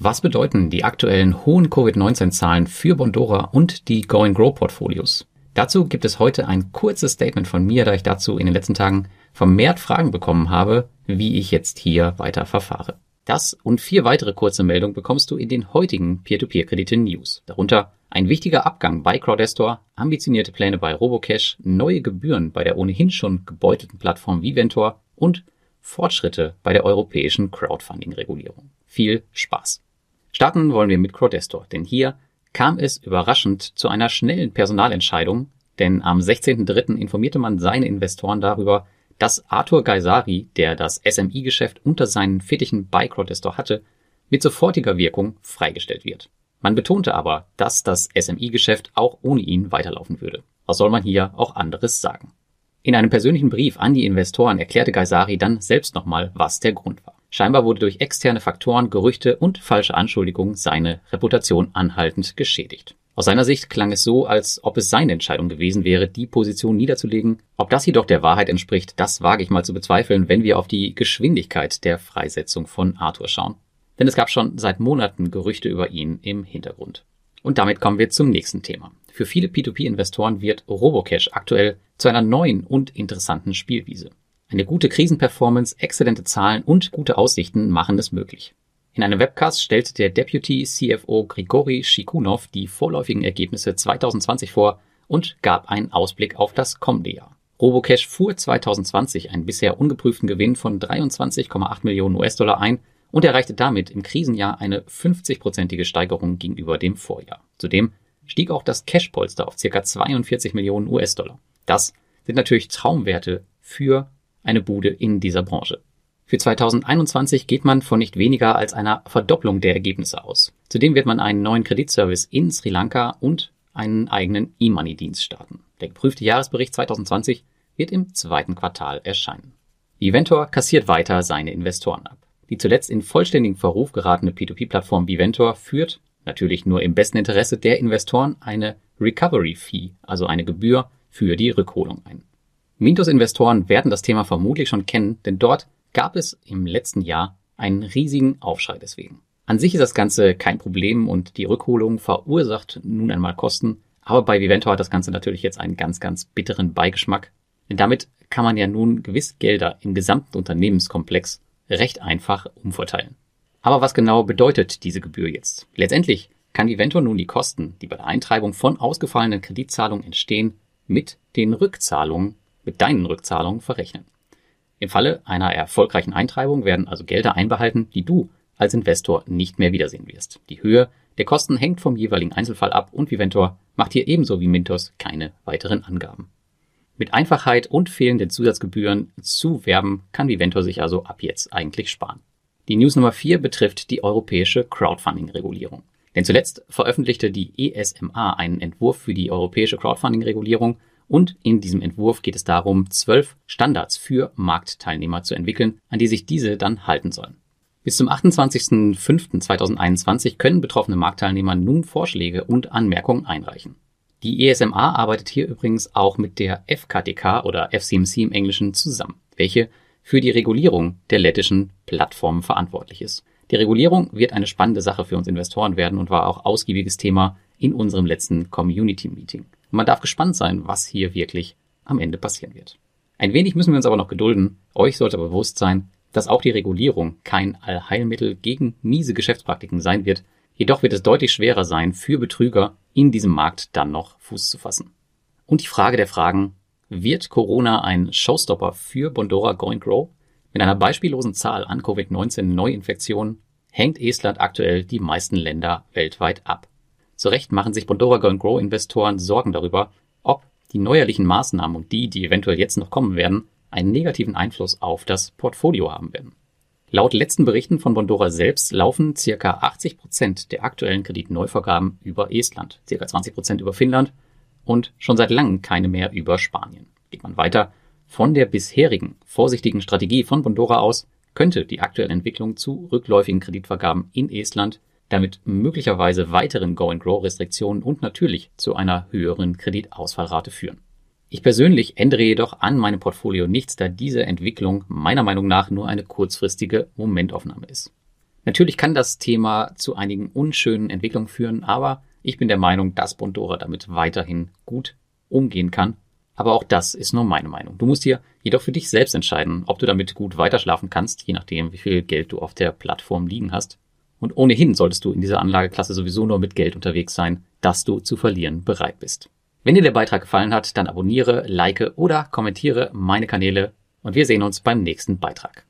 Was bedeuten die aktuellen hohen Covid-19-Zahlen für Bondora und die Go Grow Portfolios? Dazu gibt es heute ein kurzes Statement von mir, da ich dazu in den letzten Tagen vermehrt Fragen bekommen habe, wie ich jetzt hier weiter verfahre. Das und vier weitere kurze Meldungen bekommst du in den heutigen Peer-to-Peer-Kredite-News. Darunter ein wichtiger Abgang bei Crowdestor, ambitionierte Pläne bei Robocash, neue Gebühren bei der ohnehin schon gebeutelten Plattform Viventor und Fortschritte bei der europäischen Crowdfunding-Regulierung. Viel Spaß! Starten wollen wir mit Crowdestor, denn hier kam es überraschend zu einer schnellen Personalentscheidung, denn am 16.03. informierte man seine Investoren darüber, dass Arthur Gaisari, der das SMI-Geschäft unter seinen Fittichen bei Crowdestor hatte, mit sofortiger Wirkung freigestellt wird. Man betonte aber, dass das SMI-Geschäft auch ohne ihn weiterlaufen würde. Was soll man hier auch anderes sagen? In einem persönlichen Brief an die Investoren erklärte Gaisari dann selbst nochmal, was der Grund war. Scheinbar wurde durch externe Faktoren, Gerüchte und falsche Anschuldigungen seine Reputation anhaltend geschädigt. Aus seiner Sicht klang es so, als ob es seine Entscheidung gewesen wäre, die Position niederzulegen. Ob das jedoch der Wahrheit entspricht, das wage ich mal zu bezweifeln, wenn wir auf die Geschwindigkeit der Freisetzung von Arthur schauen. Denn es gab schon seit Monaten Gerüchte über ihn im Hintergrund. Und damit kommen wir zum nächsten Thema. Für viele P2P-Investoren wird Robocash aktuell zu einer neuen und interessanten Spielwiese. Eine gute Krisenperformance, exzellente Zahlen und gute Aussichten machen es möglich. In einem Webcast stellte der Deputy CFO Grigori Shikunov die vorläufigen Ergebnisse 2020 vor und gab einen Ausblick auf das kommende Jahr. Robocash fuhr 2020 einen bisher ungeprüften Gewinn von 23,8 Millionen US-Dollar ein und erreichte damit im Krisenjahr eine 50-prozentige Steigerung gegenüber dem Vorjahr. Zudem stieg auch das Cashpolster auf ca. 42 Millionen US-Dollar. Das sind natürlich Traumwerte für eine Bude in dieser Branche. Für 2021 geht man von nicht weniger als einer Verdopplung der Ergebnisse aus. Zudem wird man einen neuen Kreditservice in Sri Lanka und einen eigenen E-Money-Dienst starten. Der geprüfte Jahresbericht 2020 wird im zweiten Quartal erscheinen. Viventor kassiert weiter seine Investoren ab. Die zuletzt in vollständigen Verruf geratene P2P-Plattform Viventor führt, natürlich nur im besten Interesse der Investoren, eine Recovery Fee, also eine Gebühr für die Rückholung ein. Mintos-Investoren werden das Thema vermutlich schon kennen, denn dort gab es im letzten Jahr einen riesigen Aufschrei deswegen. An sich ist das Ganze kein Problem und die Rückholung verursacht nun einmal Kosten, aber bei Vivento hat das Ganze natürlich jetzt einen ganz, ganz bitteren Beigeschmack, denn damit kann man ja nun gewiss Gelder im gesamten Unternehmenskomplex recht einfach umverteilen. Aber was genau bedeutet diese Gebühr jetzt? Letztendlich kann Vivento nun die Kosten, die bei der Eintreibung von ausgefallenen Kreditzahlungen entstehen, mit den Rückzahlungen mit deinen Rückzahlungen verrechnen. Im Falle einer erfolgreichen Eintreibung werden also Gelder einbehalten, die du als Investor nicht mehr wiedersehen wirst. Die Höhe der Kosten hängt vom jeweiligen Einzelfall ab und Viventor macht hier ebenso wie Mintos keine weiteren Angaben. Mit Einfachheit und fehlenden Zusatzgebühren zu werben kann Viventor sich also ab jetzt eigentlich sparen. Die News Nummer 4 betrifft die europäische Crowdfunding-Regulierung. Denn zuletzt veröffentlichte die ESMA einen Entwurf für die europäische Crowdfunding-Regulierung und in diesem Entwurf geht es darum, zwölf Standards für Marktteilnehmer zu entwickeln, an die sich diese dann halten sollen. Bis zum 28.05.2021 können betroffene Marktteilnehmer nun Vorschläge und Anmerkungen einreichen. Die ESMA arbeitet hier übrigens auch mit der FKTK oder FCMC im Englischen zusammen, welche für die Regulierung der lettischen Plattformen verantwortlich ist. Die Regulierung wird eine spannende Sache für uns Investoren werden und war auch ausgiebiges Thema in unserem letzten Community Meeting. Man darf gespannt sein, was hier wirklich am Ende passieren wird. Ein wenig müssen wir uns aber noch gedulden. Euch sollte bewusst sein, dass auch die Regulierung kein Allheilmittel gegen miese Geschäftspraktiken sein wird. Jedoch wird es deutlich schwerer sein, für Betrüger in diesem Markt dann noch Fuß zu fassen. Und die Frage der Fragen, wird Corona ein Showstopper für Bondora Going Grow? Mit einer beispiellosen Zahl an Covid-19 Neuinfektionen hängt Estland aktuell die meisten Länder weltweit ab. Zu Recht machen sich Bondora Go Grow Investoren Sorgen darüber, ob die neuerlichen Maßnahmen und die, die eventuell jetzt noch kommen werden, einen negativen Einfluss auf das Portfolio haben werden. Laut letzten Berichten von Bondora selbst laufen circa 80 Prozent der aktuellen Kreditneuvergaben über Estland, circa 20 Prozent über Finnland und schon seit langem keine mehr über Spanien. Geht man weiter von der bisherigen vorsichtigen Strategie von Bondora aus, könnte die aktuelle Entwicklung zu rückläufigen Kreditvergaben in Estland damit möglicherweise weiteren Go-and-Grow-Restriktionen und natürlich zu einer höheren Kreditausfallrate führen. Ich persönlich ändere jedoch an meinem Portfolio nichts, da diese Entwicklung meiner Meinung nach nur eine kurzfristige Momentaufnahme ist. Natürlich kann das Thema zu einigen unschönen Entwicklungen führen, aber ich bin der Meinung, dass Bondora damit weiterhin gut umgehen kann. Aber auch das ist nur meine Meinung. Du musst hier jedoch für dich selbst entscheiden, ob du damit gut weiterschlafen kannst, je nachdem, wie viel Geld du auf der Plattform liegen hast. Und ohnehin solltest du in dieser Anlageklasse sowieso nur mit Geld unterwegs sein, das du zu verlieren bereit bist. Wenn dir der Beitrag gefallen hat, dann abonniere, like oder kommentiere meine Kanäle und wir sehen uns beim nächsten Beitrag.